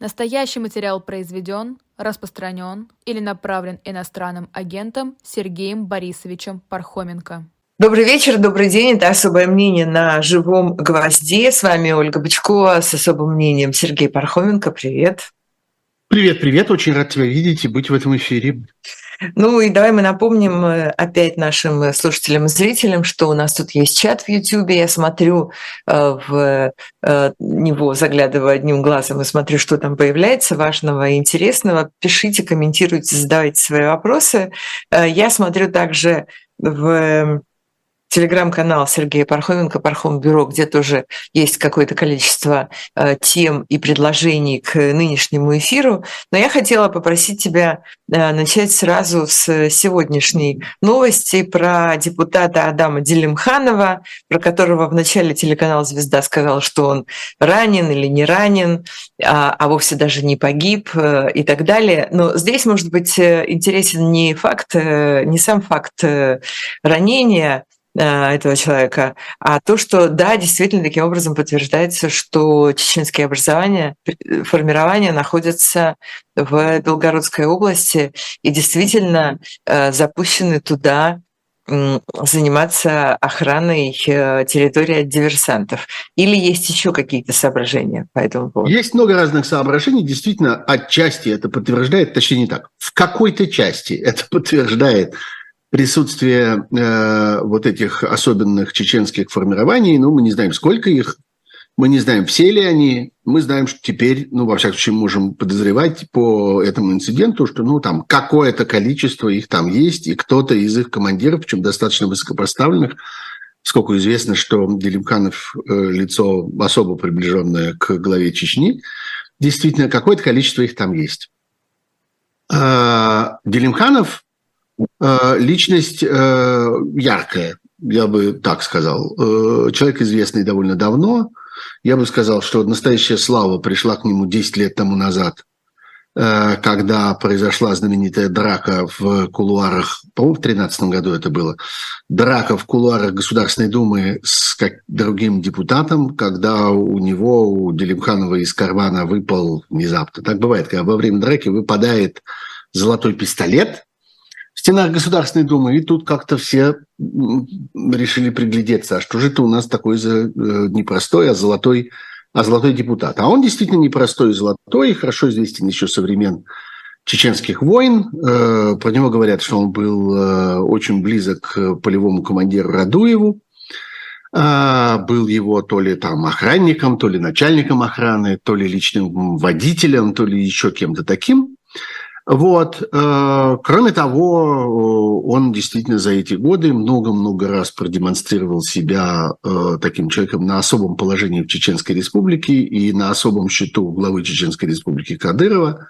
Настоящий материал произведен, распространен или направлен иностранным агентом Сергеем Борисовичем Пархоменко. Добрый вечер, добрый день. Это «Особое мнение» на живом гвозде. С вами Ольга Бычкова с особым мнением Сергей Пархоменко. Привет. Привет, привет. Очень рад тебя видеть и быть в этом эфире. Ну и давай мы напомним э, опять нашим э, слушателям и зрителям, что у нас тут есть чат в YouTube. Я смотрю э, в него, заглядываю одним глазом и смотрю, что там появляется важного и интересного. Пишите, комментируйте, задавайте свои вопросы. Я смотрю также в телеграм-канал Сергея Пархоменко «Пархом Бюро», где тоже есть какое-то количество э, тем и предложений к нынешнему эфиру. Но я хотела попросить тебя э, начать сразу с сегодняшней новости про депутата Адама Делимханова, про которого в начале телеканал «Звезда» сказал, что он ранен или не ранен, а, а вовсе даже не погиб э, и так далее. Но здесь, может быть, интересен не факт, не сам факт ранения, этого человека, а то, что да, действительно таким образом подтверждается, что чеченские образования, э, формирования находятся в Белгородской области и действительно э, запущены туда заниматься охраной территории от диверсантов? Или есть еще какие-то соображения по этому поводу? Есть много разных соображений. Действительно, отчасти это подтверждает, точнее не так, в какой-то части это подтверждает присутствие э, вот этих особенных чеченских формирований, ну, мы не знаем, сколько их, мы не знаем, все ли они, мы знаем, что теперь, ну, во всяком случае, можем подозревать по этому инциденту, что, ну, там какое-то количество их там есть, и кто-то из их командиров, причем достаточно высокопоставленных, сколько известно, что Делимканов э, лицо особо приближенное к главе Чечни, действительно, какое-то количество их там есть. Э, Делимханов личность э, яркая, я бы так сказал. Э, человек известный довольно давно. Я бы сказал, что настоящая слава пришла к нему 10 лет тому назад, когда произошла знаменитая драка в кулуарах, по-моему, в 2013 году это было, драка в кулуарах Государственной Думы с другим депутатом, когда у него, у Делимханова из кармана выпал внезапно. Так бывает, когда во время драки выпадает золотой пистолет – стенах Государственной Думы. И тут как-то все решили приглядеться, а что же это у нас такой за, э, непростой, а золотой, а золотой депутат. А он действительно непростой и золотой, и хорошо известен еще со времен чеченских войн. Э, про него говорят, что он был э, очень близок к полевому командиру Радуеву. Был его то ли там охранником, то ли начальником охраны, то ли личным водителем, то ли еще кем-то таким. Вот. Э, кроме того, он действительно за эти годы много-много раз продемонстрировал себя э, таким человеком на особом положении в Чеченской Республике и на особом счету главы Чеченской Республики Кадырова.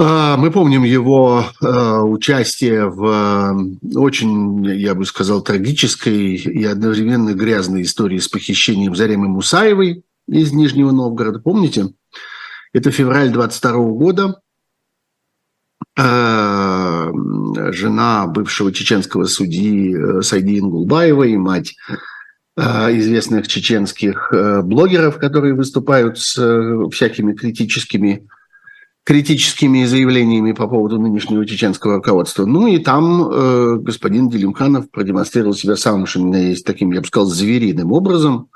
Э, мы помним его участие в очень, я бы сказал, трагической и одновременно грязной истории с похищением Заремы Мусаевой из Нижнего Новгорода. Помните? Это февраль 22 года. Э, жена бывшего чеченского судьи э, Сайди Ингулбаевой, мать э, известных чеченских блогеров, которые выступают с всякими критическими критическими заявлениями по поводу нынешнего чеченского руководства. Ну и там господин Делимханов продемонстрировал себя самым, что меня есть таким, я бы сказал, звериным образом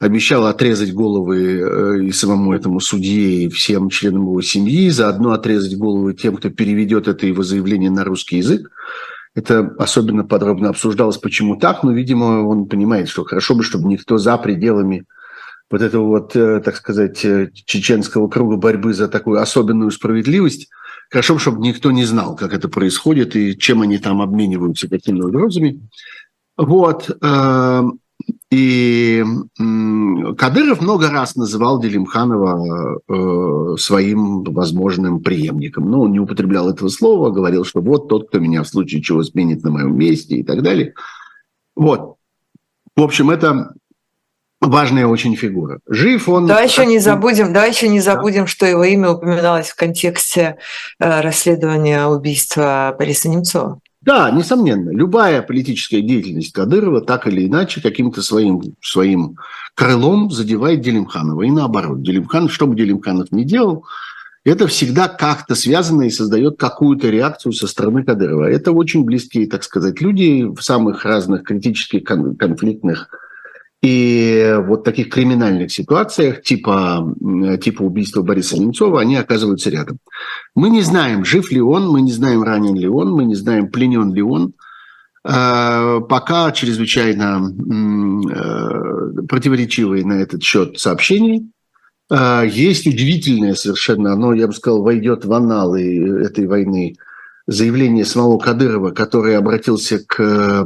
обещал отрезать головы э, и самому этому судье, и всем членам его семьи, заодно отрезать головы тем, кто переведет это его заявление на русский язык. Это особенно подробно обсуждалось, почему так, но, видимо, он понимает, что хорошо бы, чтобы никто за пределами вот этого вот, э, так сказать, э, чеченского круга борьбы за такую особенную справедливость, хорошо бы, чтобы никто не знал, как это происходит и чем они там обмениваются, какими угрозами. Вот. И Кадыров много раз называл Делимханова э, своим возможным преемником. Но он не употреблял этого слова, говорил, что вот тот, кто меня в случае чего сменит на моем месте и так далее. Вот. В общем, это важная очень фигура. Жив он... Давай еще не забудем, давай еще не забудем, да. что его имя упоминалось в контексте э, расследования убийства Бориса Немцова. Да, несомненно. Любая политическая деятельность Кадырова так или иначе каким-то своим, своим крылом задевает Делимханова. И наоборот. Делимханов, что бы Делимханов ни делал, это всегда как-то связано и создает какую-то реакцию со стороны Кадырова. Это очень близкие, так сказать, люди в самых разных критических конфликтных и вот таких криминальных ситуациях, типа, типа убийства Бориса Немцова, они оказываются рядом. Мы не знаем, жив ли он, мы не знаем, ранен ли он, мы не знаем, пленен ли он. А, пока чрезвычайно э, противоречивые на этот счет сообщения. А, есть удивительное совершенно, оно, я бы сказал, войдет в аналы этой войны, заявление самого Кадырова, который обратился к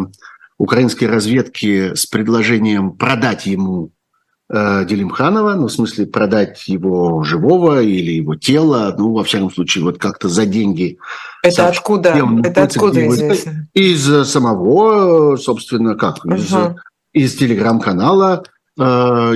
украинской разведки с предложением продать ему э, Делимханова, ну, в смысле, продать его живого или его тело, ну, во всяком случае, вот как-то за деньги. Это откуда? Это откуда известно? Из самого, собственно, как? Угу. Из, из телеграм-канала, э,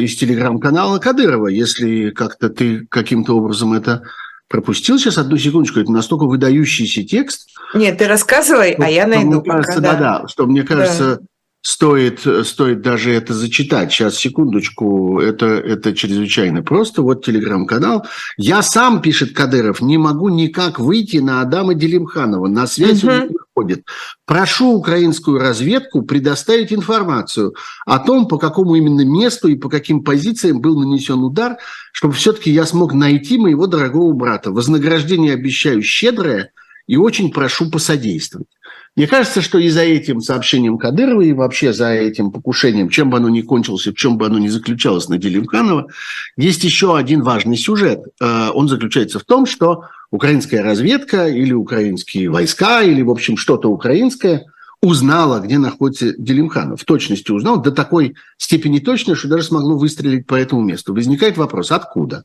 из телеграм-канала Кадырова, если как-то ты каким-то образом это пропустил сейчас одну секундочку, это настолько выдающийся текст. Нет, ты рассказывай, что, а я найду. Мне кажется, да. да, да, что мне кажется, да стоит, стоит даже это зачитать. Сейчас, секундочку, это, это чрезвычайно просто. Вот телеграм-канал. Я сам, пишет Кадыров, не могу никак выйти на Адама Делимханова. На связь угу. Не выходит. Прошу украинскую разведку предоставить информацию о том, по какому именно месту и по каким позициям был нанесен удар, чтобы все-таки я смог найти моего дорогого брата. Вознаграждение обещаю щедрое и очень прошу посодействовать. Мне кажется, что и за этим сообщением Кадырова, и вообще за этим покушением, чем бы оно ни кончилось, в чем бы оно ни заключалось на деле Мканова, есть еще один важный сюжет. Э, он заключается в том, что украинская разведка или украинские войска, или, в общем, что-то украинское узнала, где находится Делимханов. В точности узнал, до такой степени точно, что даже смогло выстрелить по этому месту. Возникает вопрос, откуда?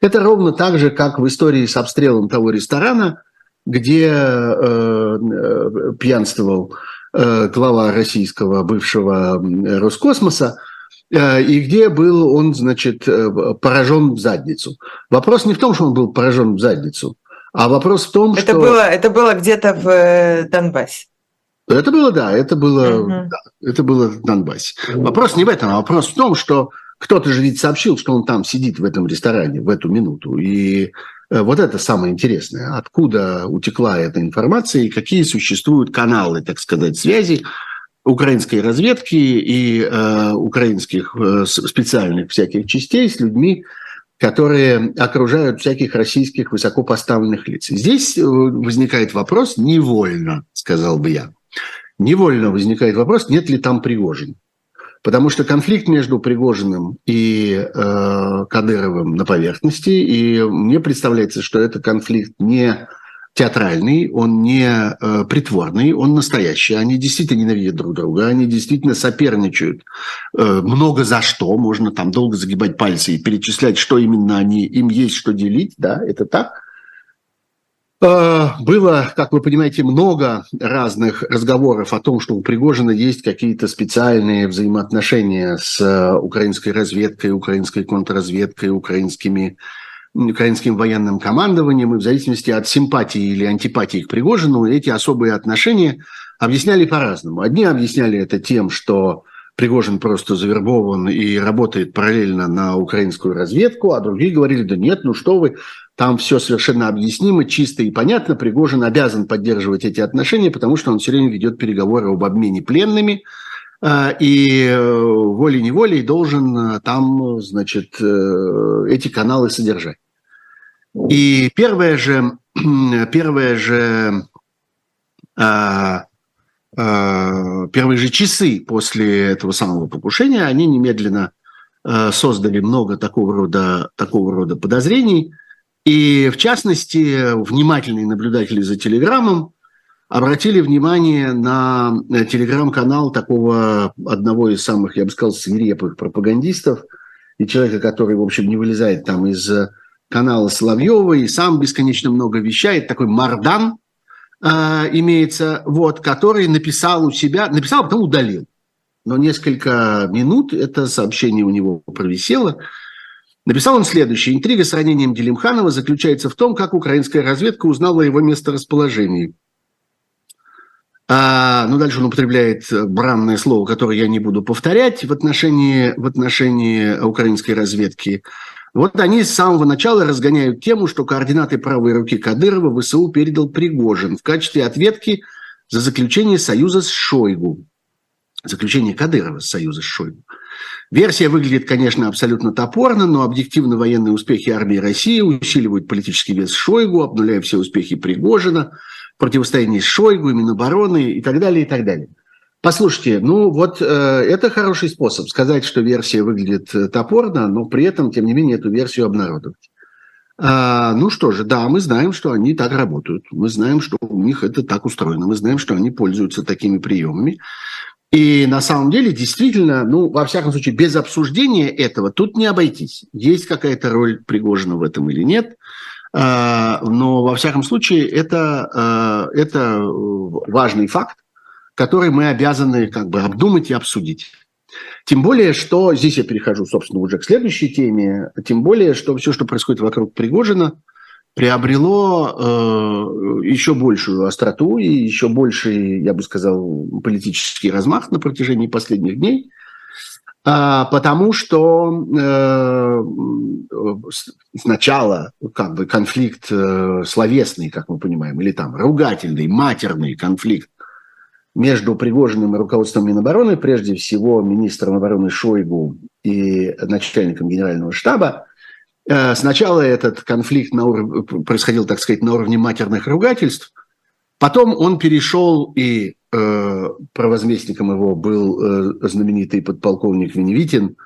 Это ровно так же, как в истории с обстрелом того ресторана – где э, э, пьянствовал э, глава российского бывшего Роскосмоса, э, и где был он, значит, э, поражен в задницу. Вопрос не в том, что он был поражен в задницу, а вопрос в том, это что... Было, это было где-то в э, Донбассе. Это было, да, это было, угу. да, это было в Донбассе. Вопрос не в этом, а вопрос в том, что кто-то же ведь сообщил, что он там сидит в этом ресторане в эту минуту. И вот это самое интересное. Откуда утекла эта информация и какие существуют каналы, так сказать, связи украинской разведки и э, украинских э, специальных всяких частей с людьми, которые окружают всяких российских высокопоставленных лиц. Здесь э, возникает вопрос невольно, сказал бы я. Невольно возникает вопрос, нет ли там Пригожин. Потому что конфликт между Пригожиным и э, Кадыровым на поверхности, и мне представляется, что это конфликт не театральный, он не э, притворный, он настоящий. Они действительно ненавидят друг друга, они действительно соперничают э, много за что. Можно там долго загибать пальцы и перечислять, что именно они, им есть что делить, да, это так. Э, было, как вы понимаете, много разных разговоров о том, что у Пригожина есть какие-то специальные взаимоотношения с э, украинской разведкой, украинской контрразведкой, украинскими, украинским военным командованием. И в зависимости от симпатии или антипатии к Пригожину эти особые отношения объясняли по-разному. Одни объясняли это тем, что Пригожин просто завербован и работает параллельно на украинскую разведку, а другие говорили, да нет, ну что вы, там все совершенно объяснимо, чисто и понятно. Пригожин обязан поддерживать эти отношения, потому что он все время ведет переговоры об обмене пленными, а, и э, волей-неволей должен э, там, значит, э, эти каналы содержать. И первое же, первое же, первые же часы после этого самого покушения, они немедленно создали много такого рода, такого рода подозрений – и, в частности, внимательные наблюдатели за Телеграмом обратили внимание на э, телеграм-канал такого одного из самых, я бы сказал, свирепых пропагандистов и человека, который, в общем, не вылезает там из канала Соловьева и сам бесконечно много вещает, такой Мардан э, имеется, вот, который написал у себя, написал, а потом удалил. Но несколько минут это сообщение у него провисело, Написал он следующее. Интрига с ранением Делимханова заключается в том, как украинская разведка узнала его месторасположении. А, ну, дальше он употребляет бранное слово, которое я не буду повторять в отношении, в отношении украинской разведки. Вот они с самого начала разгоняют тему, что координаты правой руки Кадырова ВСУ передал Пригожин в качестве ответки за заключение союза с Шойгу. Заключение Кадырова с союза с Шойгу. Версия выглядит, конечно, абсолютно топорно, но объективно военные успехи армии России усиливают политический вес Шойгу, обнуляя все успехи Пригожина, противостояние с Шойгу, Минобороны и так далее, и так далее. Послушайте, ну вот э, это хороший способ сказать, что версия выглядит э, топорно, но при этом, тем не менее, эту версию обнародовать. А, ну что же, да, мы знаем, что они так работают. Мы знаем, что у них это так устроено. Мы знаем, что они пользуются такими приемами. И на самом деле, действительно, ну, во всяком случае, без обсуждения этого тут не обойтись. Есть какая-то роль Пригожина в этом или нет. А, но, во всяком случае, это, а, это важный факт, который мы обязаны как бы обдумать и обсудить. Тем более, что здесь я перехожу, собственно, уже к следующей теме. Тем более, что все, что происходит вокруг Пригожина, приобрело э, еще большую остроту и еще больший, я бы сказал, политический размах на протяжении последних дней, э, потому что э, сначала как бы конфликт э, словесный, как мы понимаем, или там ругательный, матерный конфликт между Пригожиным и руководством Минобороны, прежде всего министром обороны Шойгу и начальником генерального штаба, Э, сначала этот конфликт на ур... происходил, так сказать, на уровне матерных ругательств, потом он перешел, и э, провозместником его был э, знаменитый подполковник Веневитин,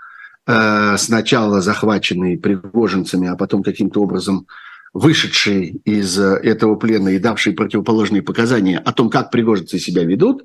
э, сначала захваченный пригожинцами, а потом каким-то образом вышедший из э, этого плена и давший противоположные показания о том, как пригожинцы себя ведут,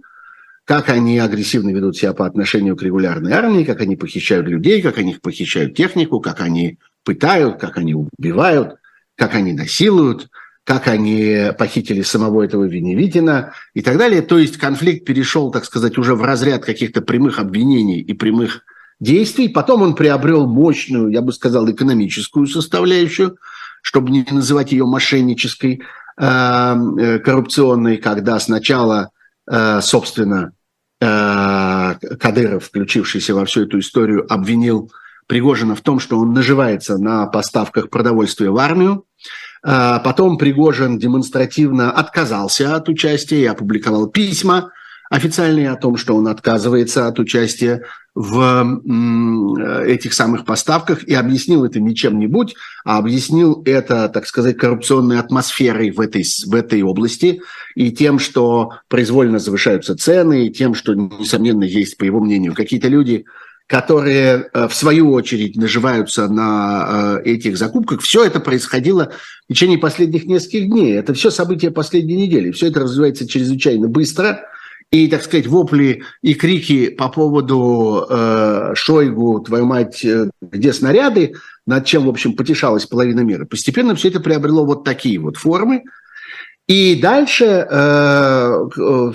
как они агрессивно ведут себя по отношению к регулярной армии, как они похищают людей, как они похищают технику, как они пытают, как они убивают, как они насилуют, как они похитили самого этого Веневитина и так далее. То есть конфликт перешел, так сказать, уже в разряд каких-то прямых обвинений и прямых действий. Потом он приобрел мощную, я бы сказал, экономическую составляющую, чтобы не называть ее мошеннической, э, э, коррупционной, когда сначала, э, собственно, Кадыров, включившийся во всю эту историю, обвинил Пригожина в том, что он наживается на поставках продовольствия в армию. А, потом Пригожин демонстративно отказался от участия и опубликовал письма официальные о том, что он отказывается от участия в этих самых поставках и объяснил это не чем-нибудь, а объяснил это, так сказать, коррупционной атмосферой в этой, в этой области и тем, что произвольно завышаются цены, и тем, что, несомненно, есть, по его мнению, какие-то люди, которые э, в свою очередь наживаются на э, этих закупках. Все это происходило в течение последних нескольких дней. Это все события последней недели. Все это развивается чрезвычайно быстро. И, так сказать, вопли и крики по поводу э, Шойгу, твою мать, э, где снаряды, над чем, в общем, потешалась половина мира, постепенно все это приобрело вот такие вот формы. И дальше,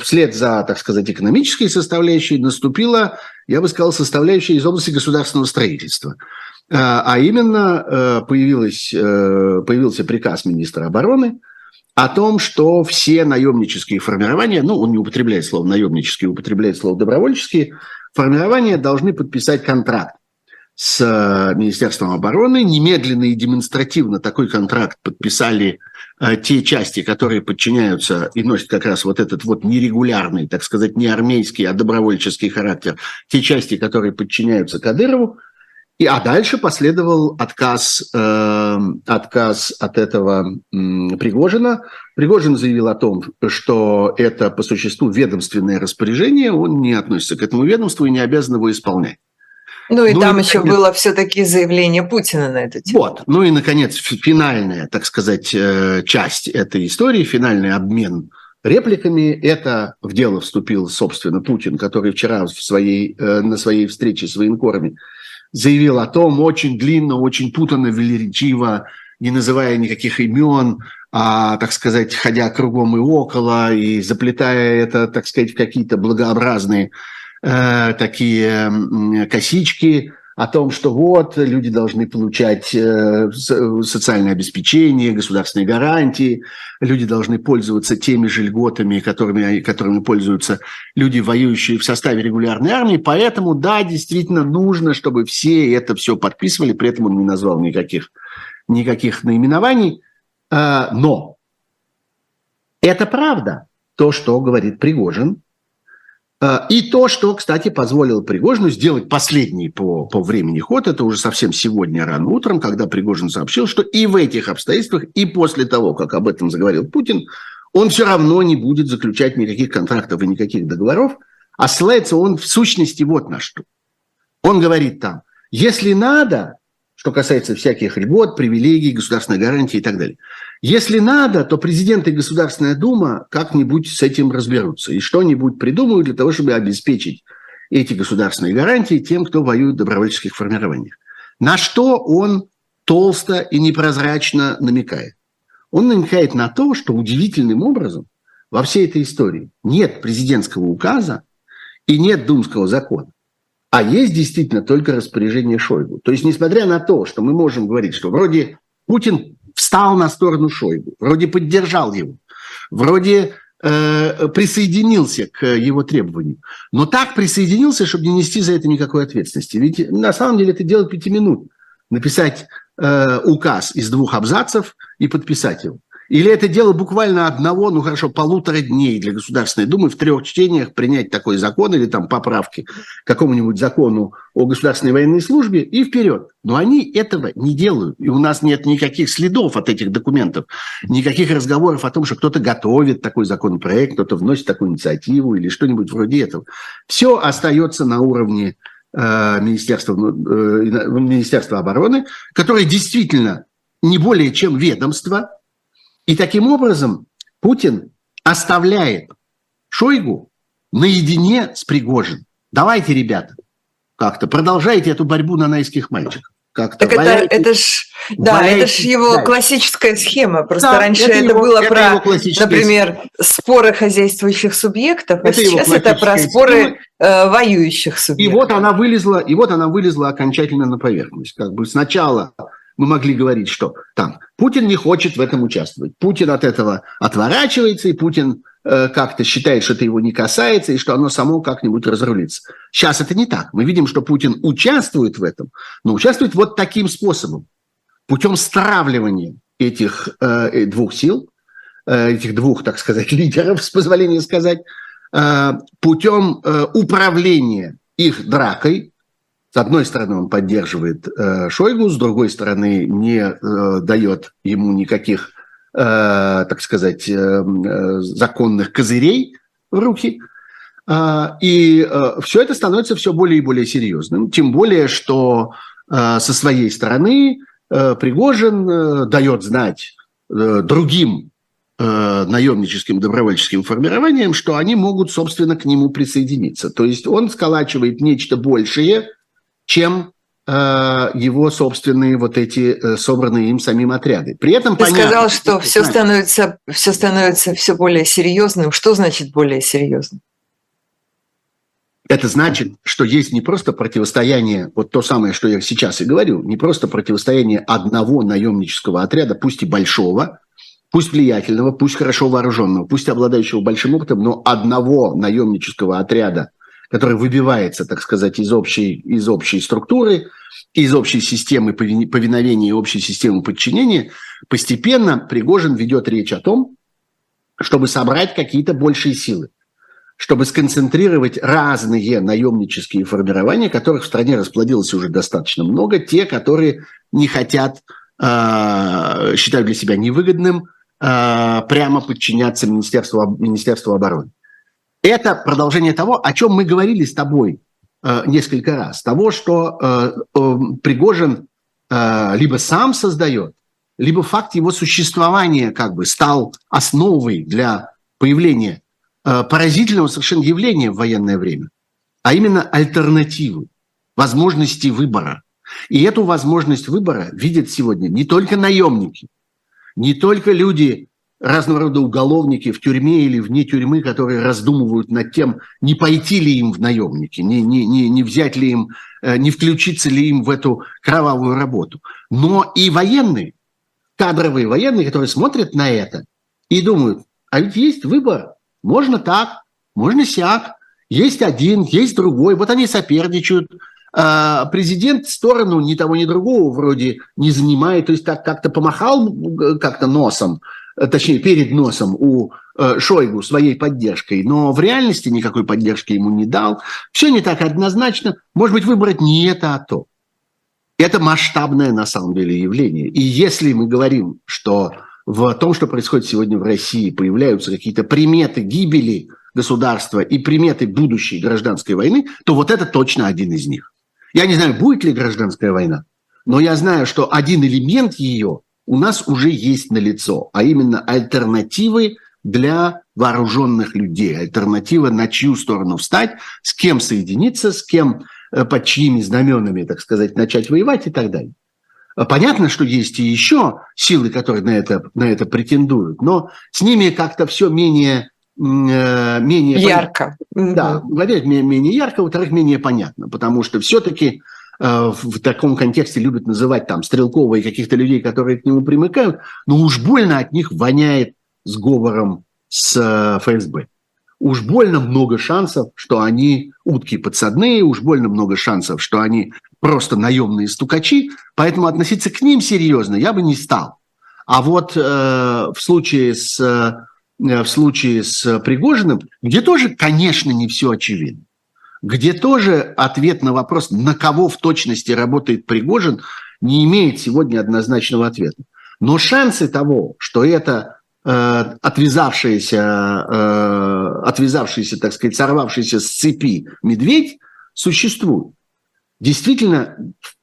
вслед за, так сказать, экономической составляющей, наступила, я бы сказал, составляющая из области государственного строительства. Э, а именно э, появилась, появился приказ министра обороны о том, что все наемнические формирования, ну, он не употребляет слово наемнические, употребляет слово добровольческие, формирования должны подписать контракт с Министерством обороны. Немедленно и демонстративно такой контракт подписали Э, те части, которые подчиняются и носят как раз вот этот вот нерегулярный, так сказать, не армейский, а добровольческий характер, те части, которые подчиняются Кадырову, и, а дальше последовал отказ, э, отказ от этого э, Пригожина. Пригожин заявил о том, что это по существу ведомственное распоряжение, он не относится к этому ведомству и не обязан его исполнять. Ну и ну, там и, еще наконец... было все-таки заявление Путина на эту тему. Вот. Ну и, наконец, финальная, так сказать, э, часть этой истории, финальный обмен репликами. Это в дело вступил, собственно, Путин, который вчера в своей, э, на своей встрече с военкорами заявил о том очень длинно, очень путанно, велеречиво, не называя никаких имен, а, так сказать, ходя кругом и около, и заплетая это, так сказать, в какие-то благообразные Э, такие косички о том, что вот люди должны получать э, социальное обеспечение, государственные гарантии, люди должны пользоваться теми же льготами, которыми, которыми пользуются люди, воюющие в составе регулярной армии. Поэтому, да, действительно нужно, чтобы все это все подписывали, при этом он не назвал никаких, никаких наименований. Э, но это правда, то, что говорит Пригожин, и то, что, кстати, позволило Пригожину сделать последний по, по времени ход, это уже совсем сегодня рано утром, когда Пригожин сообщил, что и в этих обстоятельствах, и после того, как об этом заговорил Путин, он все равно не будет заключать никаких контрактов и никаких договоров, а ссылается он в сущности вот на что. Он говорит там, если надо, что касается всяких льгот, привилегий, государственной гарантии и так далее – если надо, то президент и Государственная Дума как-нибудь с этим разберутся и что-нибудь придумают для того, чтобы обеспечить эти государственные гарантии тем, кто воюет в добровольческих формированиях. На что он толсто и непрозрачно намекает? Он намекает на то, что удивительным образом во всей этой истории нет президентского указа и нет думского закона. А есть действительно только распоряжение Шойгу. То есть, несмотря на то, что мы можем говорить, что вроде Путин встал на сторону Шойгу, вроде поддержал его, вроде э, присоединился к его требованию. Но так присоединился, чтобы не нести за это никакой ответственности. Ведь на самом деле это делать пяти минут. Написать э, указ из двух абзацев и подписать его. Или это дело буквально одного, ну хорошо, полутора дней для Государственной Думы в трех чтениях принять такой закон или там поправки к какому-нибудь закону о государственной военной службе и вперед. Но они этого не делают. И у нас нет никаких следов от этих документов, никаких разговоров о том, что кто-то готовит такой законопроект, кто-то вносит такую инициативу или что-нибудь вроде этого. Все остается на уровне э, Министерства, э, Министерства обороны, которое действительно не более чем ведомство, и таким образом Путин оставляет Шойгу наедине с Пригожиным. Давайте, ребята, как-то продолжайте эту борьбу на найских мальчиков. Как-то так это, это ж, да, это ж его да. классическая схема. Просто да, раньше это, это его, было это про, например, споры хозяйствующих субъектов, а это а сейчас это про споры э, воюющих субъектов. И вот она вылезла, и вот она вылезла окончательно на поверхность. Как бы сначала мы могли говорить, что там Путин не хочет в этом участвовать, Путин от этого отворачивается, и Путин э, как-то считает, что это его не касается, и что оно само как-нибудь разрулится. Сейчас это не так. Мы видим, что Путин участвует в этом, но участвует вот таким способом, путем стравливания этих э, двух сил, э, этих двух, так сказать, лидеров, с позволения сказать, э, путем э, управления их дракой, с одной стороны, он поддерживает э, Шойгу, с другой стороны, не э, дает ему никаких, э, так сказать, э, э, законных козырей в руки. Э, и э, все это становится все более и более серьезным. Тем более, что э, со своей стороны э, Пригожин э, дает знать э, другим э, наемническим добровольческим формированиям, что они могут, собственно, к нему присоединиться. То есть он сколачивает нечто большее – чем э, его собственные вот эти э, собранные им самим отряды. При этом Ты понятно, сказал, что все становится, все становится все более серьезным. Что значит более серьезным? Это значит, что есть не просто противостояние, вот то самое, что я сейчас и говорю, не просто противостояние одного наемнического отряда, пусть и большого, пусть влиятельного, пусть хорошо вооруженного, пусть обладающего большим опытом, но одного наемнического отряда – который выбивается, так сказать, из общей, из общей структуры, из общей системы повиновения и общей системы подчинения, постепенно Пригожин ведет речь о том, чтобы собрать какие-то большие силы, чтобы сконцентрировать разные наемнические формирования, которых в стране расплодилось уже достаточно много, те, которые не хотят, э, считают для себя невыгодным э, прямо подчиняться Министерству, Министерству обороны. Это продолжение того, о чем мы говорили с тобой э, несколько раз. Того, что э, э, Пригожин э, либо сам создает, либо факт его существования как бы стал основой для появления э, поразительного совершенно явления в военное время, а именно альтернативы, возможности выбора. И эту возможность выбора видят сегодня не только наемники, не только люди, разного рода уголовники в тюрьме или вне тюрьмы, которые раздумывают над тем, не пойти ли им в наемники, не, не, не, не взять ли им, э, не включиться ли им в эту кровавую работу. Но и военные, кадровые военные, которые смотрят на это и думают, а ведь есть выбор, можно так, можно сяк, есть один, есть другой, вот они соперничают, а президент сторону ни того, ни другого вроде не занимает, то есть так как-то помахал э, как-то носом, точнее, перед носом у э, Шойгу своей поддержкой, но в реальности никакой поддержки ему не дал. Все не так однозначно. Может быть, выбрать не это, а то. Это масштабное на самом деле явление. И если мы говорим, что в том, что происходит сегодня в России, появляются какие-то приметы гибели государства и приметы будущей гражданской войны, то вот это точно один из них. Я не знаю, будет ли гражданская война, но я знаю, что один элемент ее – у нас уже есть налицо, а именно альтернативы для вооруженных людей, альтернатива на чью сторону встать, с кем соединиться, с кем, э, под чьими знаменами, так сказать, начать воевать и так далее. Понятно, что есть и еще силы, которые на это, на это претендуют, но с ними как-то все менее, э, менее ярко. Понятно. Да, во-первых, менее ярко, во-вторых, менее понятно, потому что все-таки в таком контексте любят называть там Стрелкова и каких-то людей, которые к нему примыкают, но уж больно от них воняет сговором с э, ФСБ. Уж больно много шансов, что они утки подсадные, уж больно много шансов, что они просто наемные стукачи, поэтому относиться к ним серьезно я бы не стал. А вот э, в случае с э, в случае с Пригожиным, где тоже, конечно, не все очевидно где тоже ответ на вопрос, на кого в точности работает Пригожин, не имеет сегодня однозначного ответа. Но шансы того, что это э, отвязавшийся, э, отвязавшийся, так сказать, сорвавшийся с цепи медведь, существуют. Действительно,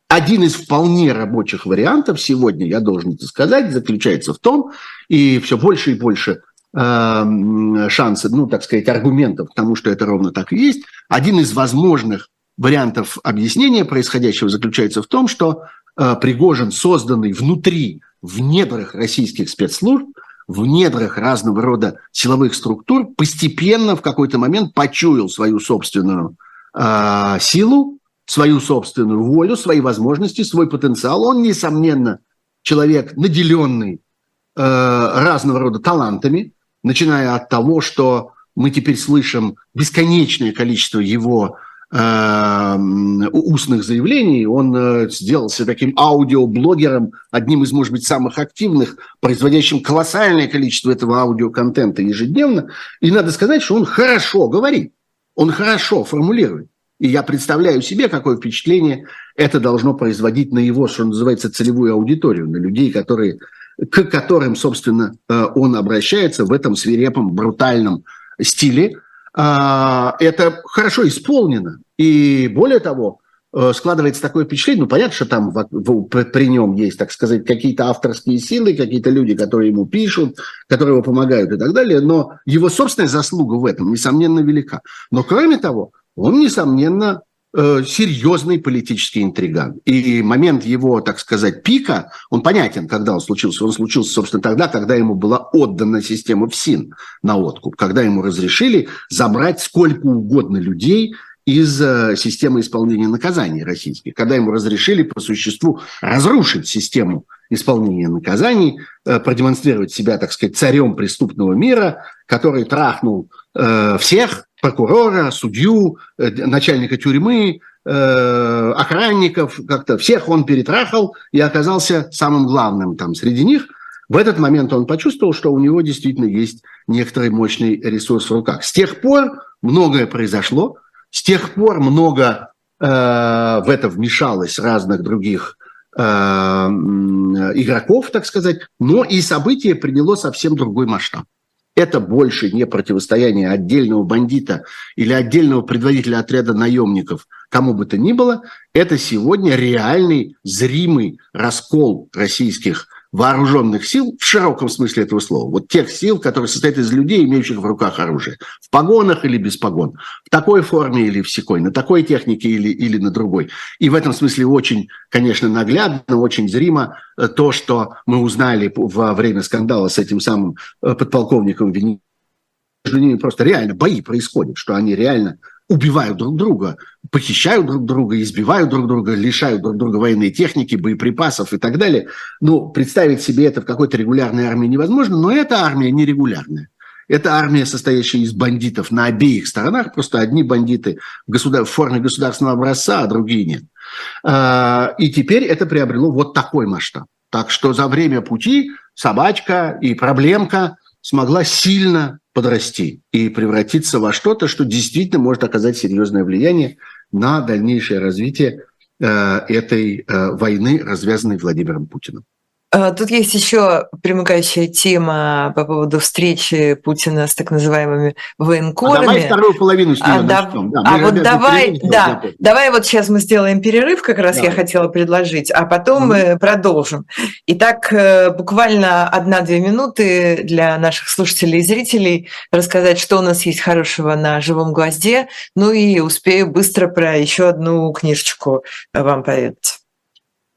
один из вполне рабочих вариантов сегодня, я должен это сказать, заключается в том, и все больше и больше шансы, ну, так сказать, аргументов тому, что это ровно так и есть. Один из возможных вариантов объяснения происходящего заключается в том, что э, Пригожин, созданный внутри, в недрах российских спецслужб, в недрах разного рода силовых структур, постепенно в какой-то момент почуял свою собственную э, силу, свою собственную волю, свои возможности, свой потенциал. Он, несомненно, человек, наделенный э, разного рода талантами, начиная от того, что мы теперь слышим бесконечное количество его э, устных заявлений. Он э, сделался таким аудиоблогером, одним из, может быть, самых активных, производящим колоссальное количество этого аудиоконтента ежедневно. И надо сказать, что он хорошо говорит, он хорошо формулирует. И я представляю себе, какое впечатление это должно производить на его, что называется, целевую аудиторию, на людей, которые к которым, собственно, э, он обращается в этом свирепом, брутальном стиле. А, это хорошо исполнено. И более того, э, складывается такое впечатление, ну, понятно, что там при нем есть, так сказать, какие-то авторские силы, какие-то люди, которые ему пишут, которые ему помогают и так далее, но его собственная заслуга в этом, несомненно, велика. Но, кроме того, он, несомненно, серьезный политический интриган. И момент его, так сказать, пика, он понятен, когда он случился. Он случился, собственно, тогда, когда ему была отдана система ФСИН на откуп, когда ему разрешили забрать сколько угодно людей из э, системы исполнения наказаний российских, когда ему разрешили по существу разрушить систему исполнения наказаний, э, продемонстрировать себя, так сказать, царем преступного мира, который трахнул э, всех, прокурора, судью, э, начальника тюрьмы, э, охранников, как-то всех он перетрахал и оказался самым главным там среди них. В этот момент он почувствовал, что у него действительно есть некоторый мощный ресурс в руках. С тех пор многое произошло, с тех пор много э, в это вмешалось разных других э, игроков, так сказать, но и событие приняло совсем другой масштаб это больше не противостояние отдельного бандита или отдельного предводителя отряда наемников, кому бы то ни было, это сегодня реальный, зримый раскол российских вооруженных сил в широком смысле этого слова. Вот тех сил, которые состоят из людей, имеющих в руках оружие. В погонах или без погон. В такой форме или в секой. На такой технике или, или на другой. И в этом смысле очень, конечно, наглядно, очень зримо э, то, что мы узнали во время скандала с этим самым э, подполковником Венедиктовым. Между ними просто реально бои происходят, что они реально убивают друг друга, похищают друг друга, избивают друг друга, лишают друг друга военной техники, боеприпасов и так далее. Ну, представить себе это в какой-то регулярной армии невозможно, но эта армия нерегулярная. Это армия, состоящая из бандитов на обеих сторонах, просто одни бандиты в, государ... в форме государственного образца, а другие нет. А, и теперь это приобрело вот такой масштаб. Так что за время пути собачка и проблемка смогла сильно подрасти и превратиться во что-то, что действительно может оказать серьезное влияние на дальнейшее развитие э, этой э, войны, развязанной Владимиром Путиным. А, тут есть еще примыкающая тема по поводу встречи Путина с так называемыми военкорами. А давай вторую половину с нее а. Да, а вот давай, да, давай вот сейчас мы сделаем перерыв, как раз да. я хотела предложить, а потом угу. мы продолжим. Итак, э, буквально одна-две минуты для наших слушателей и зрителей рассказать, что у нас есть хорошего на живом гвозде, ну и успею быстро про еще одну книжечку вам поведать.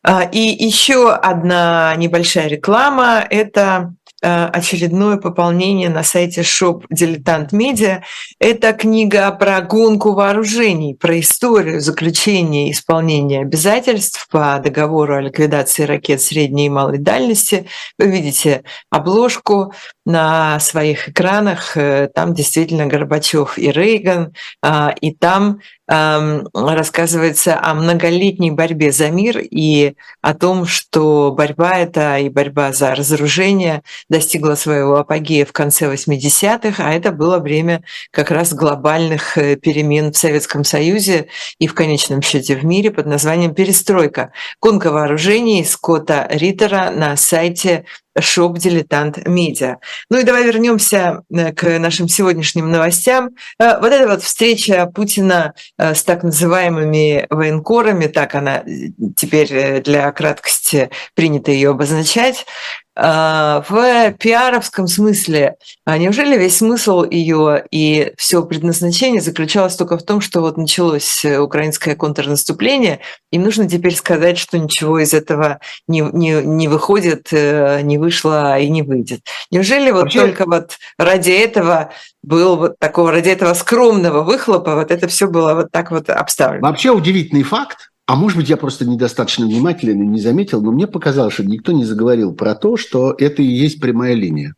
А, и еще одна небольшая реклама – это Э, очередное пополнение на сайте Shop Дилетант Медиа. Это книга про гонку вооружений, про историю заключения и исполнения обязательств по договору о ликвидации ракет средней и малой дальности. Вы видите обложку на своих экранах. Э, там действительно Горбачев и Рейган, а, и там рассказывается о многолетней борьбе за мир и о том, что борьба эта и борьба за разоружение достигла своего апогея в конце 80-х, а это было время как раз глобальных э, перемен в Советском Союзе и в конечном счете в мире под названием «Перестройка». Гонка вооружений Скотта Риттера на сайте шоп «Дилетант Медиа». Ну и давай вернемся э, к нашим сегодняшним новостям. Э, вот эта вот встреча Путина с так называемыми военкорами, так она теперь для краткости принято ее обозначать, в пиаровском смысле, а неужели весь смысл ее и все предназначение заключалось только в том, что вот началось украинское контрнаступление, и нужно теперь сказать, что ничего из этого не, не, не выходит, э, не вышло и не выйдет. Неужели вот Вообще... только вот ради этого был вот такого, ради этого скромного выхлопа, вот это все было вот так вот обставлено? Вообще удивительный факт, а может быть, я просто недостаточно внимателен и не заметил, но мне показалось, что никто не заговорил про то, что это и есть прямая линия.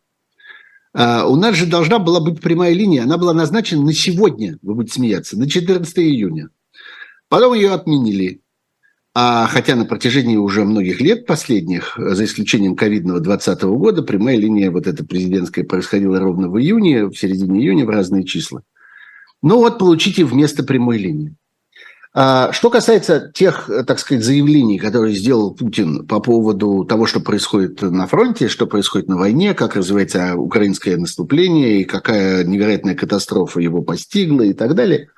А у нас же должна была быть прямая линия, она была назначена на сегодня, вы будете смеяться, на 14 июня. Потом ее отменили. А хотя на протяжении уже многих лет последних, за исключением ковидного 2020 года, прямая линия вот эта президентская происходила ровно в июне, в середине июня в разные числа. Ну вот получите вместо прямой линии. А, что касается тех, так сказать, заявлений, которые сделал Путин по поводу того, что происходит на фронте, что происходит на войне, как развивается украинское наступление и какая невероятная катастрофа его постигла и так далее,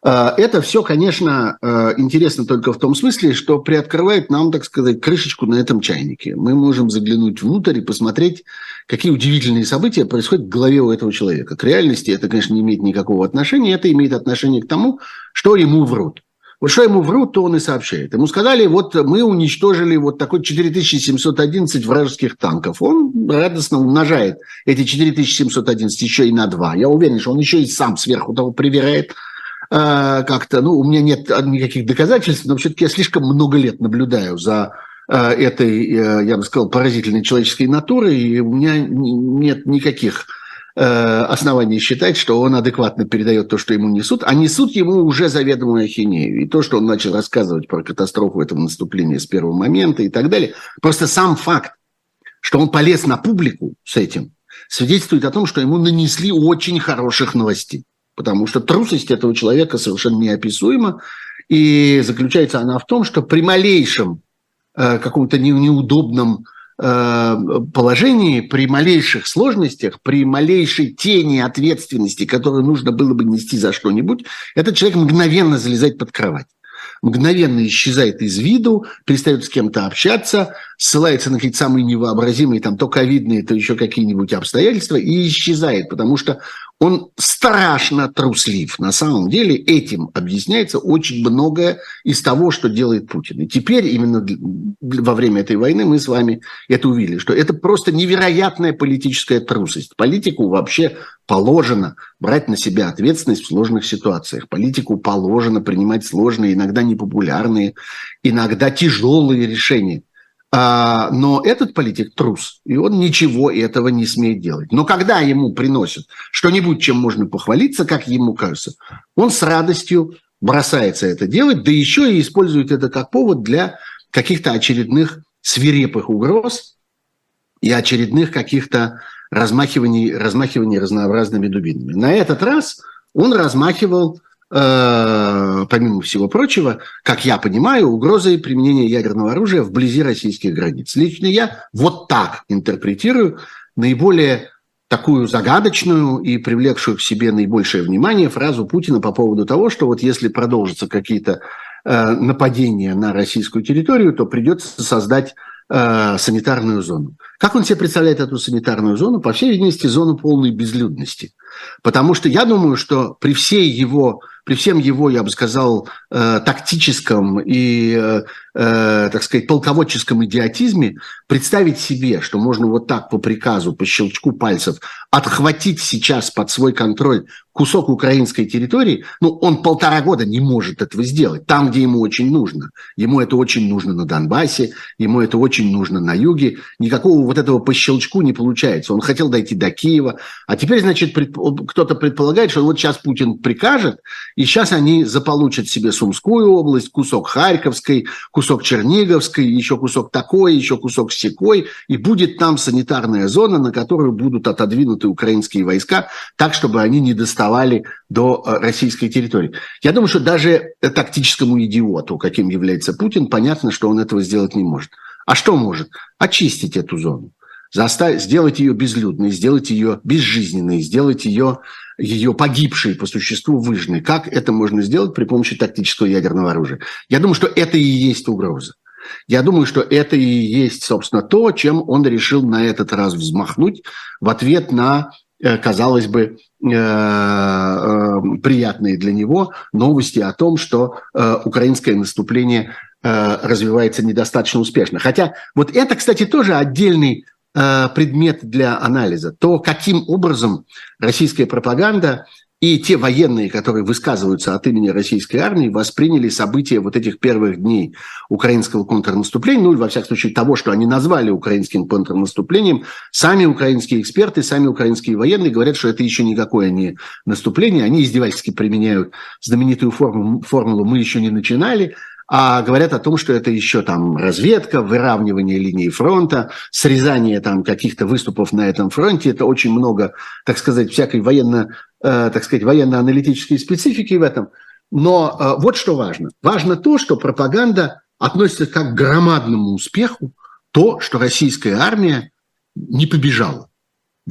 а, это все, конечно, а, интересно только в том смысле, что приоткрывает нам, так сказать, крышечку на этом чайнике. Мы можем заглянуть внутрь и посмотреть, какие удивительные события происходят в голове у этого человека. К реальности это, конечно, не имеет никакого отношения, это имеет отношение к тому, что ему врут. Вот что ему врут, то он и сообщает. Ему сказали, вот мы уничтожили вот такой 4711 вражеских танков. Он радостно умножает эти 4711 еще и на 2. Я уверен, что он еще и сам сверху того проверяет э, как-то. Ну, у меня нет никаких доказательств, но все-таки я слишком много лет наблюдаю за э, этой, э, я бы сказал, поразительной человеческой натурой, и у меня нет никаких оснований считать, что он адекватно передает то, что ему несут, а несут ему уже заведомую ахинею. И то, что он начал рассказывать про катастрофу этого наступления с первого момента и так далее. Просто сам факт, что он полез на публику с этим, свидетельствует о том, что ему нанесли очень хороших новостей. Потому что трусость этого человека совершенно неописуема. И заключается она в том, что при малейшем э, каком-то неудобном Э, положении, при малейших сложностях, при малейшей тени ответственности, которую нужно было бы нести за что-нибудь, этот человек мгновенно залезает под кровать. мгновенно исчезает из виду, перестает с кем-то общаться, ссылается на какие-то самые невообразимые, там, то ковидные, то еще какие-нибудь обстоятельства и исчезает, потому что он страшно труслив. На самом деле этим объясняется очень многое из того, что делает Путин. И теперь именно во время этой войны мы с вами это увидели, что это просто невероятная политическая трусость. Политику вообще положено брать на себя ответственность в сложных ситуациях. Политику положено принимать сложные, иногда непопулярные, иногда тяжелые решения. А, но этот политик трус, и он ничего этого не смеет делать. Но когда ему приносят что-нибудь, чем можно похвалиться, как ему кажется, он с радостью бросается это делать, да еще и использует это как повод для каких-то очередных свирепых угроз и очередных каких-то размахиваний, размахиваний разнообразными дубинами. На этот раз он размахивал Э, помимо всего прочего, как я понимаю, угрозой применения ядерного оружия вблизи российских границ. Лично я вот так интерпретирую наиболее такую загадочную и привлекшую к себе наибольшее внимание фразу Путина по поводу того, что вот если продолжатся какие-то э, нападения на российскую территорию, то придется создать э, санитарную зону. Как он себе представляет эту санитарную зону? По всей видимости, зону полной безлюдности. Потому что я думаю, что при всей его при всем его, я бы сказал, э, тактическом и, э, э, так сказать, полководческом идиотизме, представить себе, что можно вот так по приказу, по щелчку пальцев отхватить сейчас под свой контроль кусок украинской территории, ну, он полтора года не может этого сделать, там, где ему очень нужно. Ему это очень нужно на Донбассе, ему это очень нужно на юге. Никакого вот этого по щелчку не получается. Он хотел дойти до Киева, а теперь, значит, кто-то предполагает, что вот сейчас Путин прикажет, и сейчас они заполучат себе Сумскую область, кусок Харьковской, кусок Черниговской, еще кусок такой, еще кусок секой, и будет там санитарная зона, на которую будут отодвинуты украинские войска, так, чтобы они не доставали до э, российской территории. Я думаю, что даже тактическому идиоту, каким является Путин, понятно, что он этого сделать не может. А что может? Очистить эту зону заставить, сделать ее безлюдной, сделать ее безжизненной, сделать ее, ее погибшей по существу выжженной. Как это можно сделать при помощи тактического ядерного оружия? Я думаю, что это и есть угроза. Я думаю, что это и есть, собственно, то, чем он решил на этот раз взмахнуть в ответ на, э, казалось бы, э, э, приятные для него новости о том, что украинское наступление развивается недостаточно успешно. Хотя вот это, кстати, тоже отдельный предмет для анализа. То, каким образом российская пропаганда и те военные, которые высказываются от имени российской армии, восприняли события вот этих первых дней украинского контрнаступления, ну, или, во всяком случае, того, что они назвали украинским контрнаступлением. Сами украинские эксперты, сами украинские военные говорят, что это еще никакое не наступление. Они издевательски применяют знаменитую формулу, формулу «мы еще не начинали», а говорят о том, что это еще там разведка, выравнивание линии фронта, срезание там каких-то выступов на этом фронте. Это очень много, так сказать, всякой военно, э, так сказать, военно-аналитической специфики в этом. Но э, вот что важно. Важно то, что пропаганда относится как к громадному успеху то, что российская армия не побежала.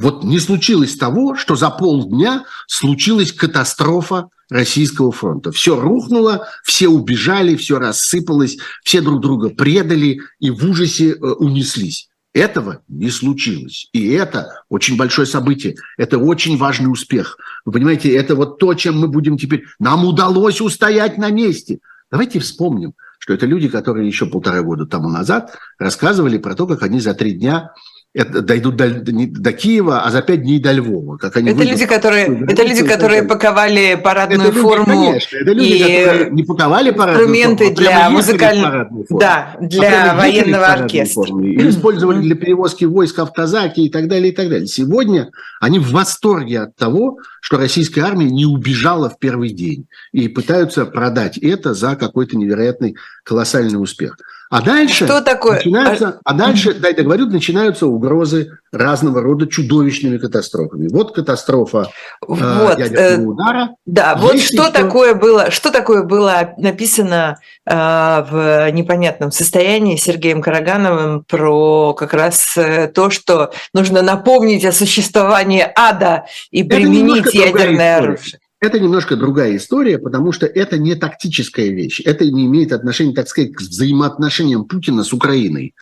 Вот не случилось того, что за полдня случилась катастрофа Российского фронта. Все рухнуло, все убежали, все рассыпалось, все друг друга предали и в ужасе э, унеслись. Этого не случилось. И это очень большое событие. Это очень важный успех. Вы понимаете, это вот то, чем мы будем теперь... Нам удалось устоять на месте. Давайте вспомним, что это люди, которые еще полтора года тому назад рассказывали про то, как они за три дня это, дойдут до, до Киева, а за пять дней до Львова. Как они это, люди, которые, это люди, которые паковали парадную это форму. Люди, конечно, это люди, и которые не паковали парадную инструменты форму, а для музыкальной, да, для а военного оркестра. И использовали для перевозки войск автозаки и так далее, и так далее. Сегодня они в восторге от того, что российская армия не убежала в первый день и пытаются продать это за какой-то невероятный колоссальный успех. А дальше, Что такое? Начинаются, а дальше, дай договорю, начинаются угрозы разного рода чудовищными катастрофами. Вот катастрофа э, вот, э, ядерного удара. Да, Есть вот что еще... такое было, что такое было написано э, в непонятном состоянии Сергеем Карагановым про как раз э, то, что нужно напомнить о существовании ада и применить ядерное оружие. Это немножко другая история, потому что это не тактическая вещь. Это не имеет отношения, так сказать, к взаимоотношениям Путина с Украиной.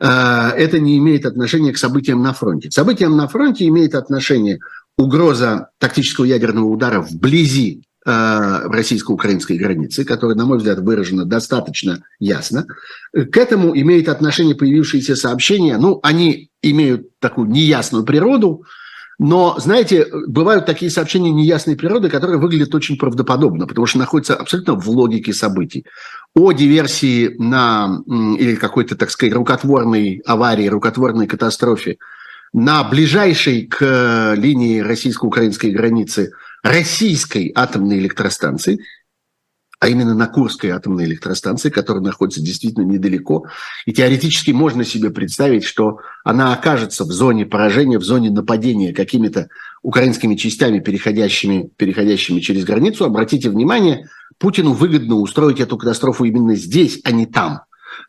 Э, это не имеет отношения к событиям на фронте. К событиям на фронте имеет отношение угроза тактического ядерного удара вблизи э, российско-украинской границы, которая, на мой взгляд, выражена достаточно ясно. К этому имеет отношение появившиеся сообщения. Ну, они имеют такую неясную природу, но, знаете, бывают такие сообщения неясной природы, которые выглядят очень правдоподобно, потому что находятся абсолютно в логике событий. О диверсии на, или какой-то, так сказать, рукотворной аварии, рукотворной катастрофе на ближайшей к линии российско-украинской границы российской атомной электростанции – а именно на Курской атомной электростанции, которая находится действительно недалеко. И теоретически можно себе представить, что она окажется в зоне поражения, в зоне нападения какими-то украинскими частями, переходящими, переходящими через границу. Обратите внимание, Путину выгодно устроить эту катастрофу именно здесь, а не там,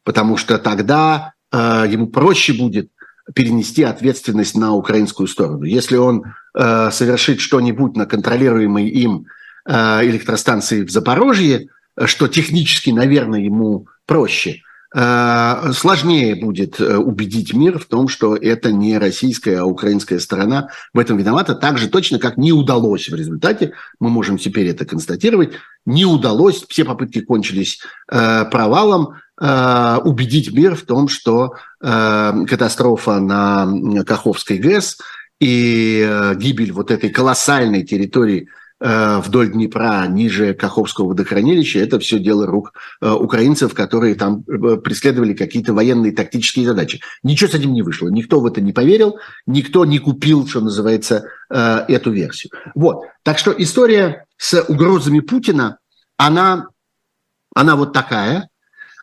потому что тогда э, ему проще будет перенести ответственность на украинскую сторону. Если он э, совершит что-нибудь на контролируемой им электростанции в Запорожье, что технически, наверное, ему проще. Э, сложнее будет э, убедить мир в том, что это не российская, а украинская сторона в этом виновата, так же точно, как не удалось в результате, мы можем теперь это констатировать, не удалось, все попытки кончились провалом, убедить мир в том, что катастрофа на Каховской ГЭС и гибель вот этой колоссальной территории Э, вдоль Днепра, ниже Каховского водохранилища, это все дело рук э, украинцев, которые там э, преследовали какие-то военные тактические задачи. Ничего с этим не вышло, никто в это не поверил, никто не купил, что называется, эту версию. Вот, так что история с угрозами Путина, она, она вот такая,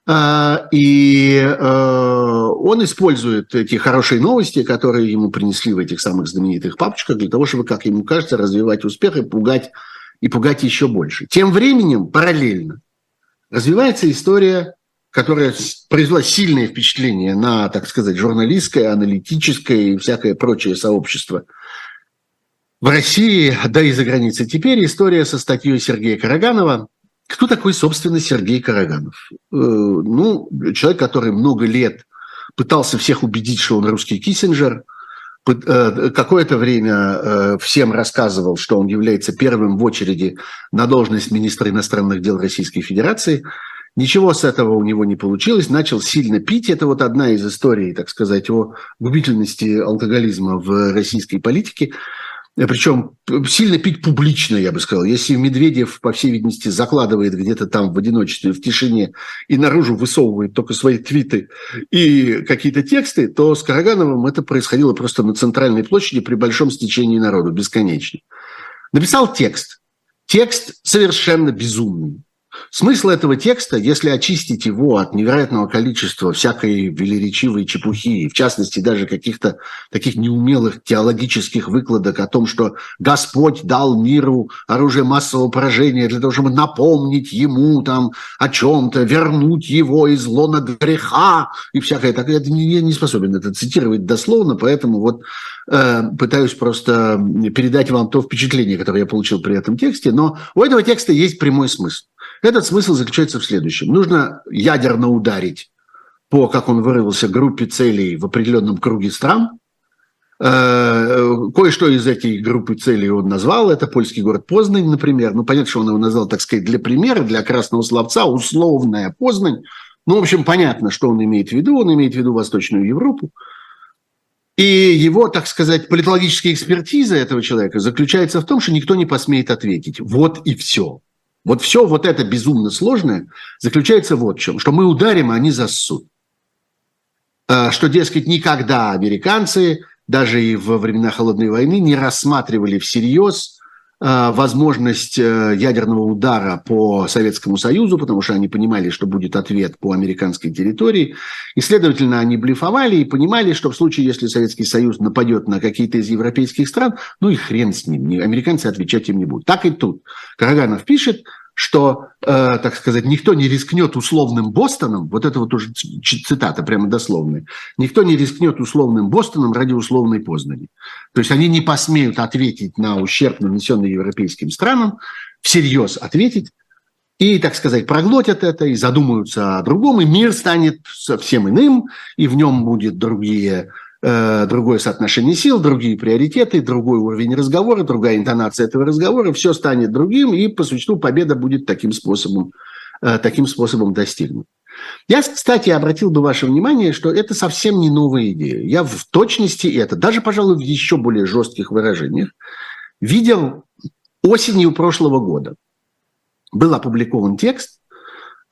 и а, он использует эти хорошие новости, которые ему принесли в этих самых знаменитых папочках, для того, чтобы, как ему кажется, развивать успех и пугать, и пугать еще больше. Тем временем, параллельно, развивается история, которая произвела сильное впечатление на, так сказать, журналистское, аналитическое и всякое прочее сообщество в России, да и за границей. Теперь история со статьей Сергея Караганова – кто такой, собственно, Сергей Караганов? Э, ну, человек, который много лет пытался всех убедить, что он русский Киссинджер, э, какое-то время э, всем рассказывал, что он является первым в очереди на должность министра иностранных дел Российской Федерации. Ничего с этого у него не получилось, начал сильно пить. Это вот одна из историй, так сказать, о губительности алкоголизма в российской политике. Э, причем сильно пить публично, я бы сказал. Если Медведев, по всей видимости, закладывает где-то там в одиночестве, в тишине, и наружу высовывает только свои твиты и какие-то тексты, то с Карагановым это происходило просто на центральной площади при большом стечении народу, бесконечно. Написал текст. Текст совершенно безумный. Смысл этого текста, если очистить его от невероятного количества всякой велеречивой чепухи, в частности даже каких-то таких неумелых теологических выкладок о том, что Господь дал миру оружие массового поражения для того, чтобы напомнить ему там о чем-то, вернуть его из лона греха и всякое такое. Я не способен это цитировать дословно, поэтому вот э, пытаюсь просто передать вам то впечатление, которое я получил при этом тексте. Но у этого текста есть прямой смысл. Этот смысл заключается в следующем. Нужно ядерно ударить по, как он выразился, группе целей в определенном круге стран. Э, кое-что из этих группы целей он назвал. Это польский город Познань, например. Ну, понятно, что он его назвал, так сказать, для примера, для красного словца, условная Познань. Ну, в общем, понятно, что он имеет в виду. Он имеет в виду Восточную Европу. И его, так сказать, политологическая экспертиза этого человека заключается в том, что никто не посмеет ответить. Вот и все. Вот все вот это безумно сложное заключается вот в чем, что мы ударим, а они зассут. А, что, дескать, никогда американцы, даже и во времена Холодной войны, не рассматривали всерьез возможность э, ядерного удара по Советскому Союзу, потому что они понимали, что будет ответ по американской территории. И, следовательно, они блефовали и понимали, что в случае, если Советский Союз нападет на какие-то из европейских стран, ну и хрен с ним, американцы отвечать им не будут. Так и тут. Караганов пишет, что, э, так сказать, никто не рискнет условным Бостоном, вот это вот уже цитата прямо дословная, никто не рискнет условным Бостоном ради условной Познани. То есть они не посмеют ответить на ущерб, нанесенный европейским странам, всерьез ответить, и, так сказать, проглотят это, и задумаются о другом, и мир станет совсем иным, и в нем будет другие другое соотношение сил, другие приоритеты, другой уровень разговора, другая интонация этого разговора, все станет другим, и по существу победа будет таким способом, э, таким способом достигнута. Я, кстати, обратил бы ваше внимание, что это совсем не новая идея. Я в точности это, даже, пожалуй, в еще более жестких выражениях, видел осенью прошлого года. Был опубликован текст,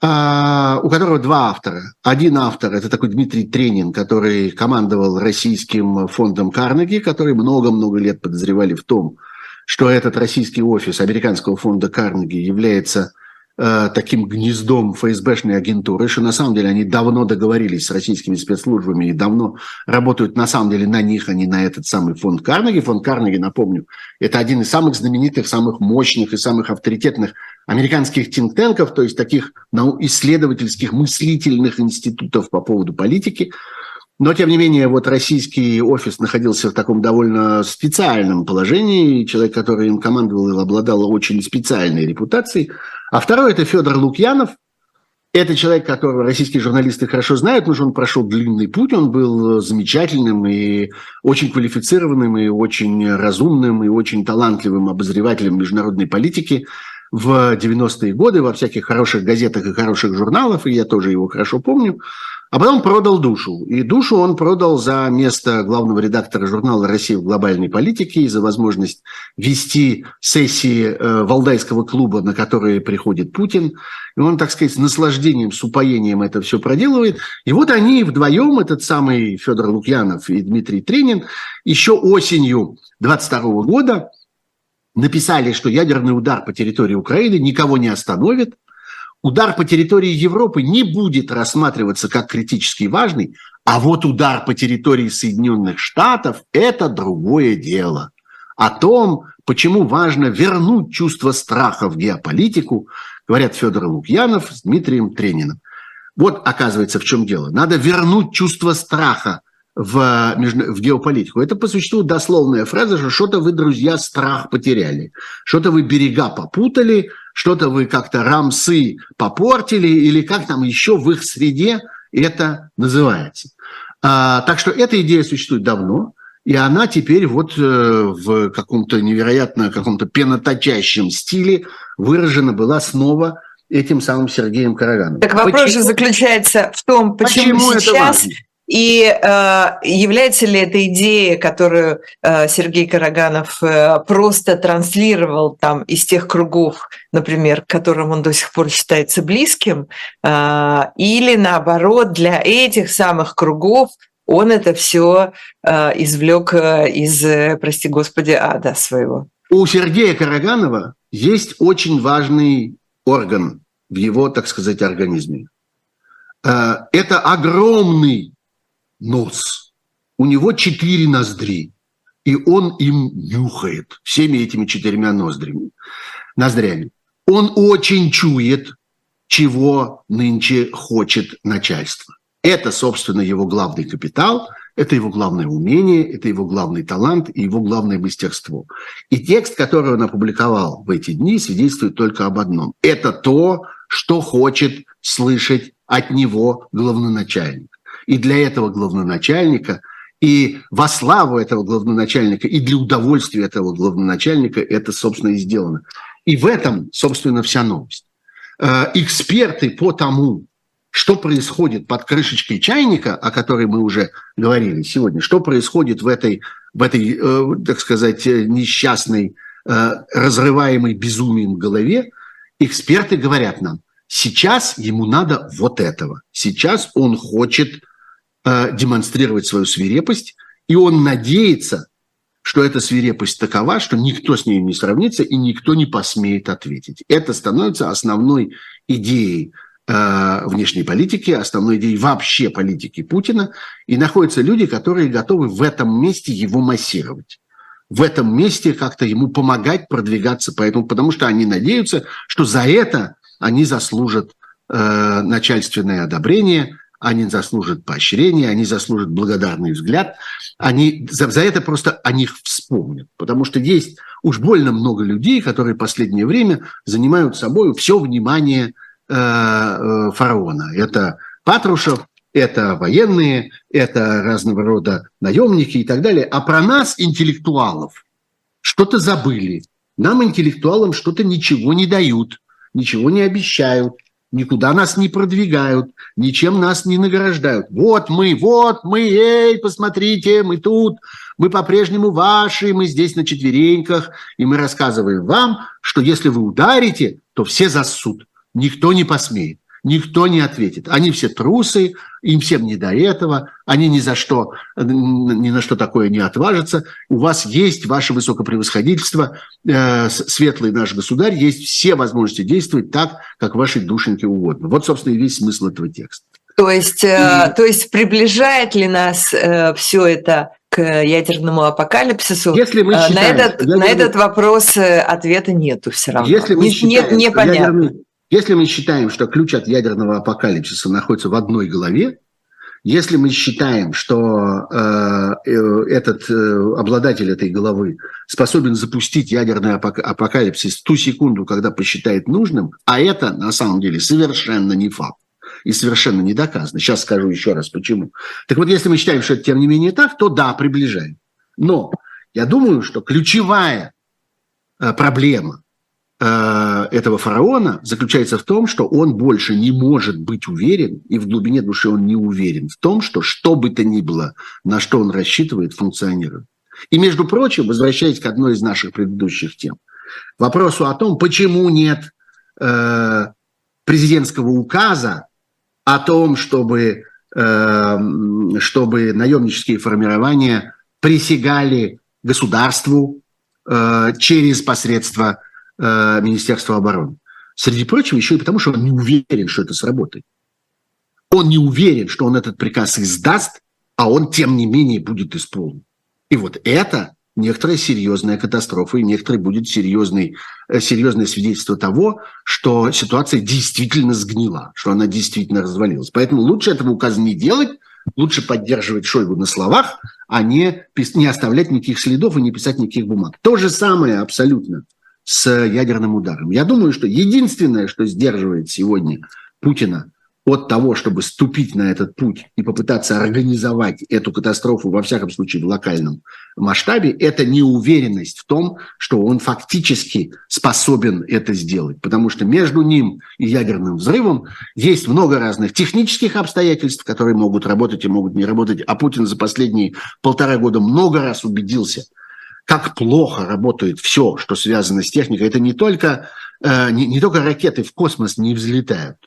у которого два автора. Один автор – это такой Дмитрий Тренин, который командовал российским фондом Карнеги, который много-много лет подозревали в том, что этот российский офис американского фонда Карнеги является Э, таким гнездом ФСБшной агентуры, что на самом деле они давно договорились с российскими спецслужбами и давно работают на самом деле на них, а не на этот самый фонд Карнеги. Фонд Карнеги, напомню, это один из самых знаменитых, самых мощных и самых авторитетных американских тинктенков, то есть таких исследовательских мыслительных институтов по поводу политики. Но, тем не менее, вот российский офис находился в таком довольно специальном положении. Человек, который им командовал, обладал очень специальной репутацией. А второй – это Федор Лукьянов. Это человек, которого российские журналисты хорошо знают, потому что он прошел длинный путь, он был замечательным и очень квалифицированным, и очень разумным, и очень талантливым обозревателем международной политики в 90-е годы во всяких хороших газетах и хороших журналах, и я тоже его хорошо помню. А потом продал душу. И душу он продал за место главного редактора журнала «Россия в глобальной политике» и за возможность вести сессии э, Валдайского клуба, на которые приходит Путин. И он, так сказать, с наслаждением, с упоением это все проделывает. И вот они вдвоем, этот самый Федор Лукьянов и Дмитрий Тренин, еще осенью 22 года написали, что ядерный удар по территории Украины никого не остановит, удар по территории Европы не будет рассматриваться как критически важный, а вот удар по территории Соединенных Штатов – это другое дело. О том, почему важно вернуть чувство страха в геополитику, говорят Федор Лукьянов с Дмитрием Трениным. Вот, оказывается, в чем дело. Надо вернуть чувство страха в, в геополитику. Это по существу дословная фраза, что что-то вы, друзья, страх потеряли, что-то вы берега попутали, что-то вы как-то рамсы попортили, или как там еще в их среде это называется. А, так что эта идея существует давно, и она теперь вот э, в каком-то невероятно, каком-то пеноточащем стиле выражена была снова этим самым Сергеем Карагановым. Так вопрос почему? же заключается в том, почему, почему сейчас и э, является ли эта идея, которую э, Сергей Караганов э, просто транслировал там из тех кругов, например, которым он до сих пор считается близким, э, или наоборот для этих самых кругов он это все э, извлек э, из, э, прости господи, ада своего? У Сергея Караганова есть очень важный орган в его, так сказать, организме. Э, это огромный нос. У него четыре ноздри, и он им нюхает всеми этими четырьмя ноздрями, ноздрями. Он очень чует, чего нынче хочет начальство. Это, собственно, его главный капитал, это его главное умение, это его главный талант и его главное мастерство. И текст, который он опубликовал в эти дни, свидетельствует только об одном. Это то, что хочет слышать от него главноначальник. И для этого главноначальника, и во славу этого главноначальника, и для удовольствия этого главноначальника это, собственно, и сделано. И в этом, собственно, вся новость. Э, эксперты по тому, что происходит под крышечкой чайника, о которой мы уже говорили сегодня, что происходит в этой, в этой э, так сказать, несчастной, э, разрываемой безумием голове, эксперты говорят нам, сейчас ему надо вот этого. Сейчас он хочет Э, демонстрировать свою свирепость, и он надеется, что эта свирепость такова, что никто с ней не сравнится и никто не посмеет ответить. Это становится основной идеей э, внешней политики, основной идеей вообще политики Путина, и находятся люди, которые готовы в этом месте его массировать. в этом месте как-то ему помогать продвигаться, поэтому, потому что они надеются, что за это они заслужат э, начальственное одобрение, они заслужат поощрение, они заслужат благодарный взгляд, они, за, за это просто о них вспомнят. Потому что есть уж больно много людей, которые в последнее время занимают собой все внимание э, э, фараона. Это Патрушев, это военные, это разного рода наемники и так далее. А про нас, интеллектуалов, что-то забыли. Нам, интеллектуалам, что-то ничего не дают, ничего не обещают, никуда нас не продвигают, ничем нас не награждают. Вот мы, вот мы, эй, посмотрите, мы тут, мы по-прежнему ваши, мы здесь на четвереньках, и мы рассказываем вам, что если вы ударите, то все засуд, никто не посмеет никто не ответит. Они все трусы, им всем не до этого, они ни за что, ни на что такое не отважатся. У вас есть ваше высокопревосходительство, э, светлый наш государь, есть все возможности действовать так, как вашей душеньке угодно. Вот, собственно, и весь смысл этого текста. То есть, э, то есть приближает ли нас э, все это к ядерному апокалипсису? Если мы считаем, на, этот, ядерный... на этот вопрос ответа нету все равно. Если мы считаем, Нет, непонятно. Ядерный если мы считаем, что ключ от ядерного апокалипсиса находится в одной голове, если мы считаем, что э, э этот э, обладатель этой головы способен запустить ядерный апокалипсис в ту секунду, когда посчитает нужным, а это на самом деле совершенно не факт и совершенно не доказано. Сейчас скажу еще раз, почему. Так вот, если мы считаем, что это тем не менее так, то да, приближаем. Но я думаю, что ключевая э, проблема этого фараона заключается в том, что он больше не может быть уверен, и в глубине души он не уверен в том, что что бы то ни было, на что он рассчитывает, функционирует. И, между прочим, возвращаясь к одной из наших предыдущих тем, вопросу о том, почему нет э, президентского указа о том, чтобы, э, чтобы наемнические формирования присягали государству э, через посредство э, Министерства обороны. Среди прочего, еще и потому, что он не уверен, что это сработает. Он не уверен, что он этот приказ издаст, а он, тем не менее, будет исполнен. И вот это некоторая серьезная катастрофа и некоторое будет серьезный, э, серьезное свидетельство того, что ситуация действительно сгнила, что она действительно развалилась. Поэтому лучше этого указа не делать, лучше поддерживать Шойгу на словах, а не, не оставлять никаких следов и не писать никаких бумаг. То же самое абсолютно с ядерным ударом. Я думаю, что единственное, что сдерживает сегодня Путина от того, чтобы ступить на этот путь и попытаться организовать эту катастрофу, во всяком случае в локальном масштабе, это неуверенность в том, что он фактически способен это сделать. Потому что между ним и ядерным взрывом есть много разных технических обстоятельств, которые могут работать и могут не работать. А Путин за последние полтора года много раз убедился – как плохо работает все, что связано с техникой. Это не только, э, не, не только ракеты в космос не взлетают,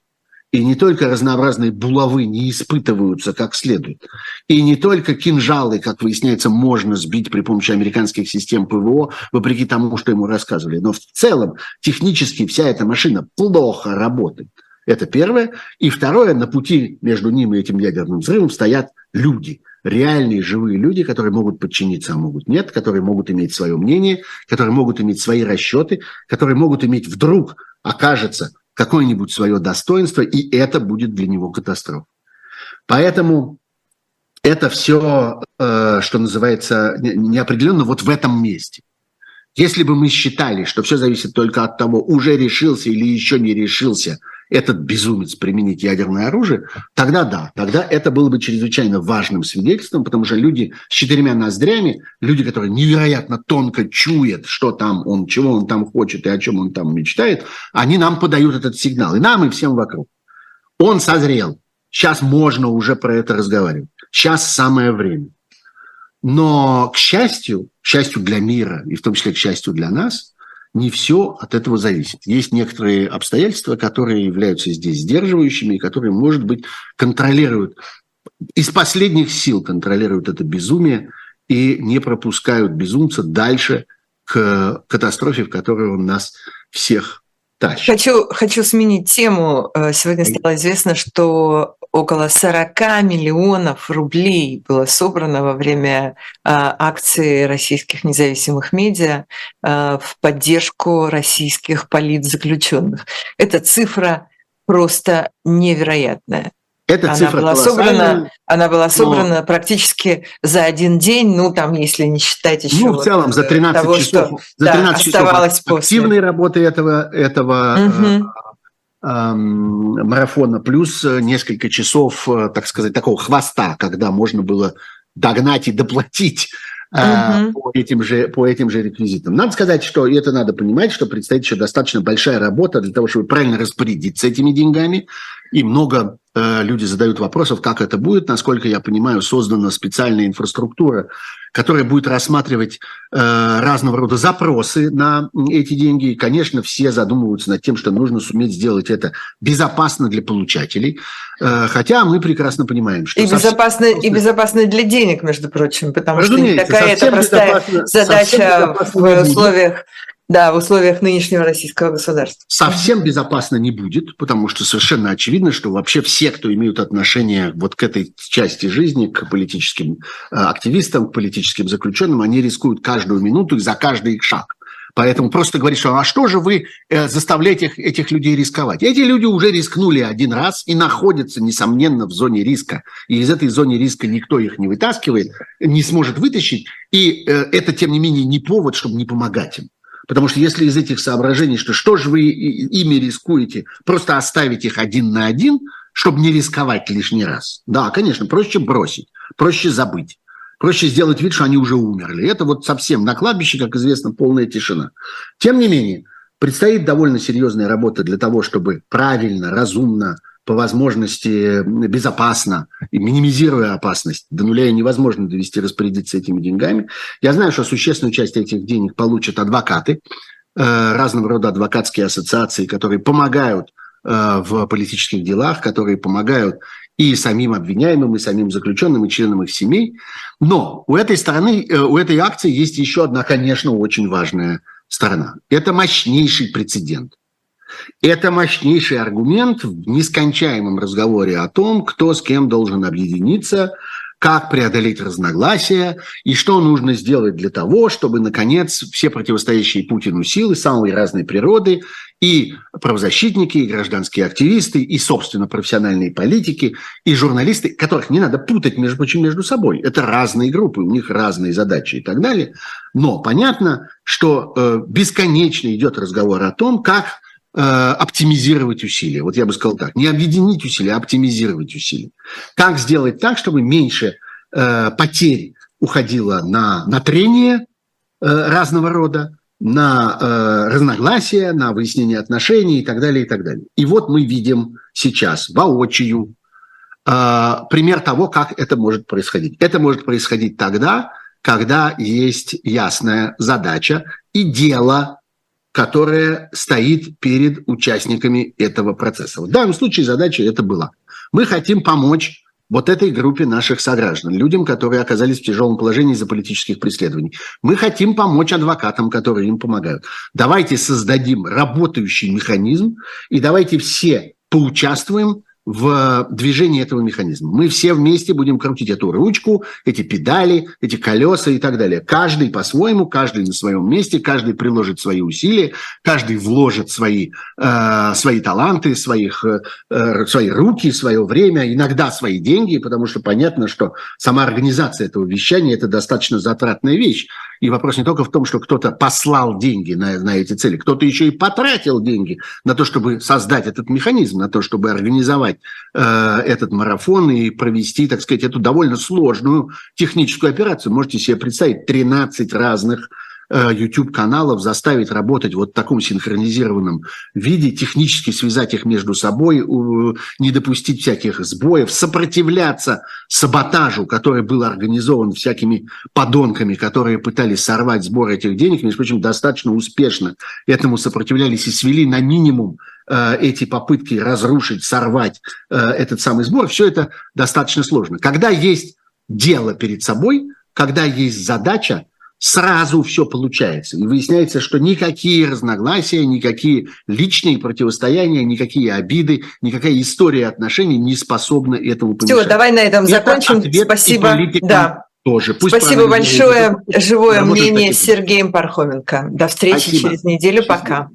и не только разнообразные булавы не испытываются как следует, и не только кинжалы, как выясняется, можно сбить при помощи американских систем ПВО, вопреки тому, что ему рассказывали. Но в целом технически вся эта машина плохо работает. Это первое. И второе, на пути между ним и этим ядерным взрывом стоят люди – реальные живые люди, которые могут подчиниться, а могут нет, которые могут иметь свое мнение, которые могут иметь свои расчеты, которые могут иметь вдруг, окажется, какое-нибудь свое достоинство, и это будет для него катастрофа. Поэтому это все, э, что называется, неопределенно вот в этом месте. Если бы мы считали, что все зависит только от того, уже решился или еще не решился – этот безумец применить ядерное оружие, тогда да, тогда это было бы чрезвычайно важным свидетельством, потому что люди с четырьмя ноздрями, люди, которые невероятно тонко чуют, что там он, чего он там хочет и о чем он там мечтает, они нам подают этот сигнал, и нам, и всем вокруг. Он созрел. Сейчас можно уже про это разговаривать. Сейчас самое время. Но, к счастью, к счастью для мира, и в том числе к счастью для нас – не все от этого зависит. Есть некоторые обстоятельства, которые являются здесь сдерживающими, и которые, может быть, контролируют, из последних сил контролируют это безумие и не пропускают безумца дальше к катастрофе, в которую он нас всех тащит. Хочу, хочу сменить тему. Э, сегодня стало известно, что около 40 миллионов рублей было собрано во время акции российских независимых медиа в поддержку российских политзаключенных. Эта цифра просто невероятная. Эта она цифра была собрана, она была собрана но... практически за один день, ну там, если не считать еще. Ну в целом за 13 того, часов, что, за 13 да, часов активной работы этого этого угу. Э, э, марафона плюс несколько часов, э, так сказать, такого хвоста, когда можно было догнать и доплатить Uh-huh. по, этим же, по этим же реквизитам. Надо сказать, что и это надо понимать, что предстоит еще достаточно большая работа для того, чтобы правильно распорядиться этими деньгами. И много э, люди задают вопросов, как это будет. Насколько я понимаю, создана специальная инфраструктура, которая будет рассматривать э, разного рода запросы на эти деньги. И, конечно, все задумываются над тем, что нужно суметь сделать это безопасно для получателей. Э, хотя мы прекрасно понимаем, что... И безопасно, совсем... и безопасно для денег, между прочим, потому Разумеется, что не такая это простая задача в условиях да, в условиях нынешнего российского государства. Совсем безопасно не будет, потому что совершенно очевидно, что вообще все, кто имеют отношение вот к этой части жизни, к политическим э, активистам, к политическим заключенным, они рискуют каждую минуту и за каждый их шаг. Поэтому просто говорить, что а что же вы э, заставляете этих, этих людей рисковать? Эти люди уже рискнули один раз и находятся, несомненно, в зоне риска. И из этой зоны риска никто их не вытаскивает, не сможет вытащить. И э, это, тем не менее, не повод, чтобы не помогать им. Потому что если из этих соображений, что что же вы ими рискуете, просто оставить их один на один, чтобы не рисковать лишний раз. Да, конечно, проще бросить, проще забыть. Проще сделать вид, что они уже умерли. Это вот совсем на кладбище, как известно, полная тишина. Тем не менее, предстоит довольно серьезная работа для того, чтобы правильно, разумно, по возможности безопасно минимизируя опасность. До нуля невозможно довести распорядиться этими деньгами. Я знаю, что существенную часть этих денег получат адвокаты, э, разного рода адвокатские ассоциации, которые помогают э, в политических делах, которые помогают и самим обвиняемым, и самим заключенным, и членам их семей. Но у этой стороны, э, у этой акции есть еще одна, конечно, очень важная сторона. Это мощнейший прецедент. Это мощнейший аргумент в нескончаемом разговоре о том, кто с кем должен объединиться, как преодолеть разногласия и что нужно сделать для того, чтобы, наконец, все противостоящие Путину силы самой разной природы и правозащитники, и гражданские активисты, и, собственно, профессиональные политики, и журналисты, которых не надо путать, между прочим, между собой. Это разные группы, у них разные задачи и так далее. Но понятно, что э, бесконечно идет разговор о том, как оптимизировать усилия. Вот я бы сказал так, не объединить усилия, а оптимизировать усилия. Как сделать так, чтобы меньше э, потерь уходило на, на трение э, разного рода, на э, разногласия, на выяснение отношений и так далее, и так далее. И вот мы видим сейчас воочию э, пример того, как это может происходить. Это может происходить тогда, когда есть ясная задача и дело которая стоит перед участниками этого процесса. В данном случае задача это была. Мы хотим помочь вот этой группе наших сограждан, людям, которые оказались в тяжелом положении из-за политических преследований. Мы хотим помочь адвокатам, которые им помогают. Давайте создадим работающий механизм и давайте все поучаствуем в движении этого механизма. Мы все вместе будем крутить эту ручку, эти педали, эти колеса и так далее. Каждый по-своему, каждый на своем месте, каждый приложит свои усилия, каждый вложит свои, э, свои таланты, своих, э, свои руки, свое время, иногда свои деньги, потому что понятно, что сама организация этого вещания – это достаточно затратная вещь. И вопрос не только в том, что кто-то послал деньги на, на эти цели, кто-то еще и потратил деньги на то, чтобы создать этот механизм, на то, чтобы организовать э, этот марафон и провести, так сказать, эту довольно сложную техническую операцию. Можете себе представить 13 разных YouTube-каналов заставить работать вот в таком синхронизированном виде, технически связать их между собой, не допустить всяких сбоев, сопротивляться саботажу, который был организован всякими подонками, которые пытались сорвать сбор этих денег, между прочим, достаточно успешно этому сопротивлялись и свели на минимум э, эти попытки разрушить, сорвать э, этот самый сбор, все это достаточно сложно. Когда есть дело перед собой, когда есть задача, сразу все получается. И выясняется, что никакие разногласия, никакие личные противостояния, никакие обиды, никакая история отношений не способны этому помешать. Все, давай на этом Это закончим. Спасибо. Да. Тоже. Пусть Спасибо большое. Живое мнение с Сергеем Пархоменко. До встречи Спасибо. через неделю. Пока.